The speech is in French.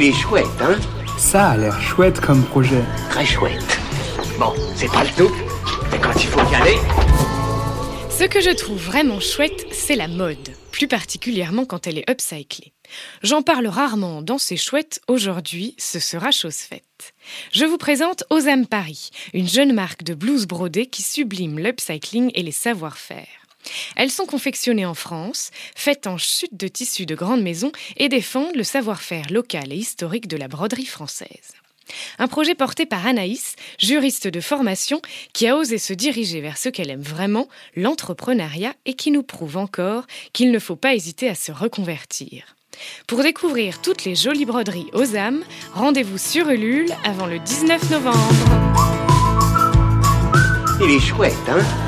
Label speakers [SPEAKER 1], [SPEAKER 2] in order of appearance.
[SPEAKER 1] Il est chouette, hein
[SPEAKER 2] Ça a l'air chouette comme projet.
[SPEAKER 1] Très chouette. Bon, c'est pas le tout, mais quand il faut y aller...
[SPEAKER 3] Ce que je trouve vraiment chouette, c'est la mode, plus particulièrement quand elle est upcyclée. J'en parle rarement dans ces chouettes, aujourd'hui ce sera chose faite. Je vous présente Osam Paris, une jeune marque de blouses brodées qui sublime l'upcycling et les savoir-faire. Elles sont confectionnées en France, faites en chute de tissus de grandes maisons et défendent le savoir-faire local et historique de la broderie française. Un projet porté par Anaïs, juriste de formation, qui a osé se diriger vers ce qu'elle aime vraiment, l'entrepreneuriat, et qui nous prouve encore qu'il ne faut pas hésiter à se reconvertir. Pour découvrir toutes les jolies broderies aux âmes, rendez-vous sur Ulule avant le 19 novembre.
[SPEAKER 1] Il est chouette, hein?